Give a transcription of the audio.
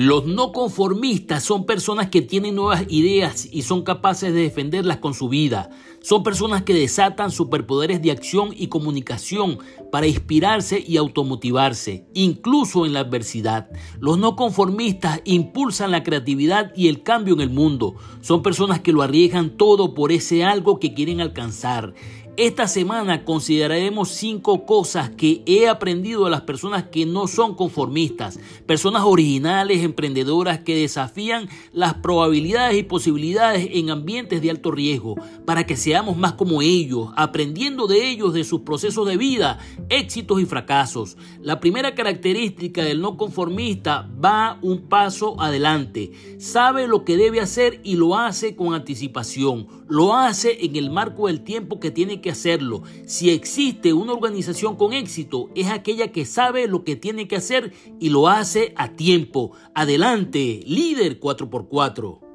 Los no conformistas son personas que tienen nuevas ideas y son capaces de defenderlas con su vida. Son personas que desatan superpoderes de acción y comunicación para inspirarse y automotivarse, incluso en la adversidad. Los no conformistas impulsan la creatividad y el cambio en el mundo. Son personas que lo arriesgan todo por ese algo que quieren alcanzar. Esta semana consideraremos cinco cosas que he aprendido de las personas que no son conformistas, personas originales, emprendedoras que desafían las probabilidades y posibilidades en ambientes de alto riesgo, para que seamos más como ellos, aprendiendo de ellos, de sus procesos de vida, éxitos y fracasos. La primera característica del no conformista va un paso adelante, sabe lo que debe hacer y lo hace con anticipación, lo hace en el marco del tiempo que tiene que hacerlo. Si existe una organización con éxito, es aquella que sabe lo que tiene que hacer y lo hace a tiempo. Adelante, líder 4x4.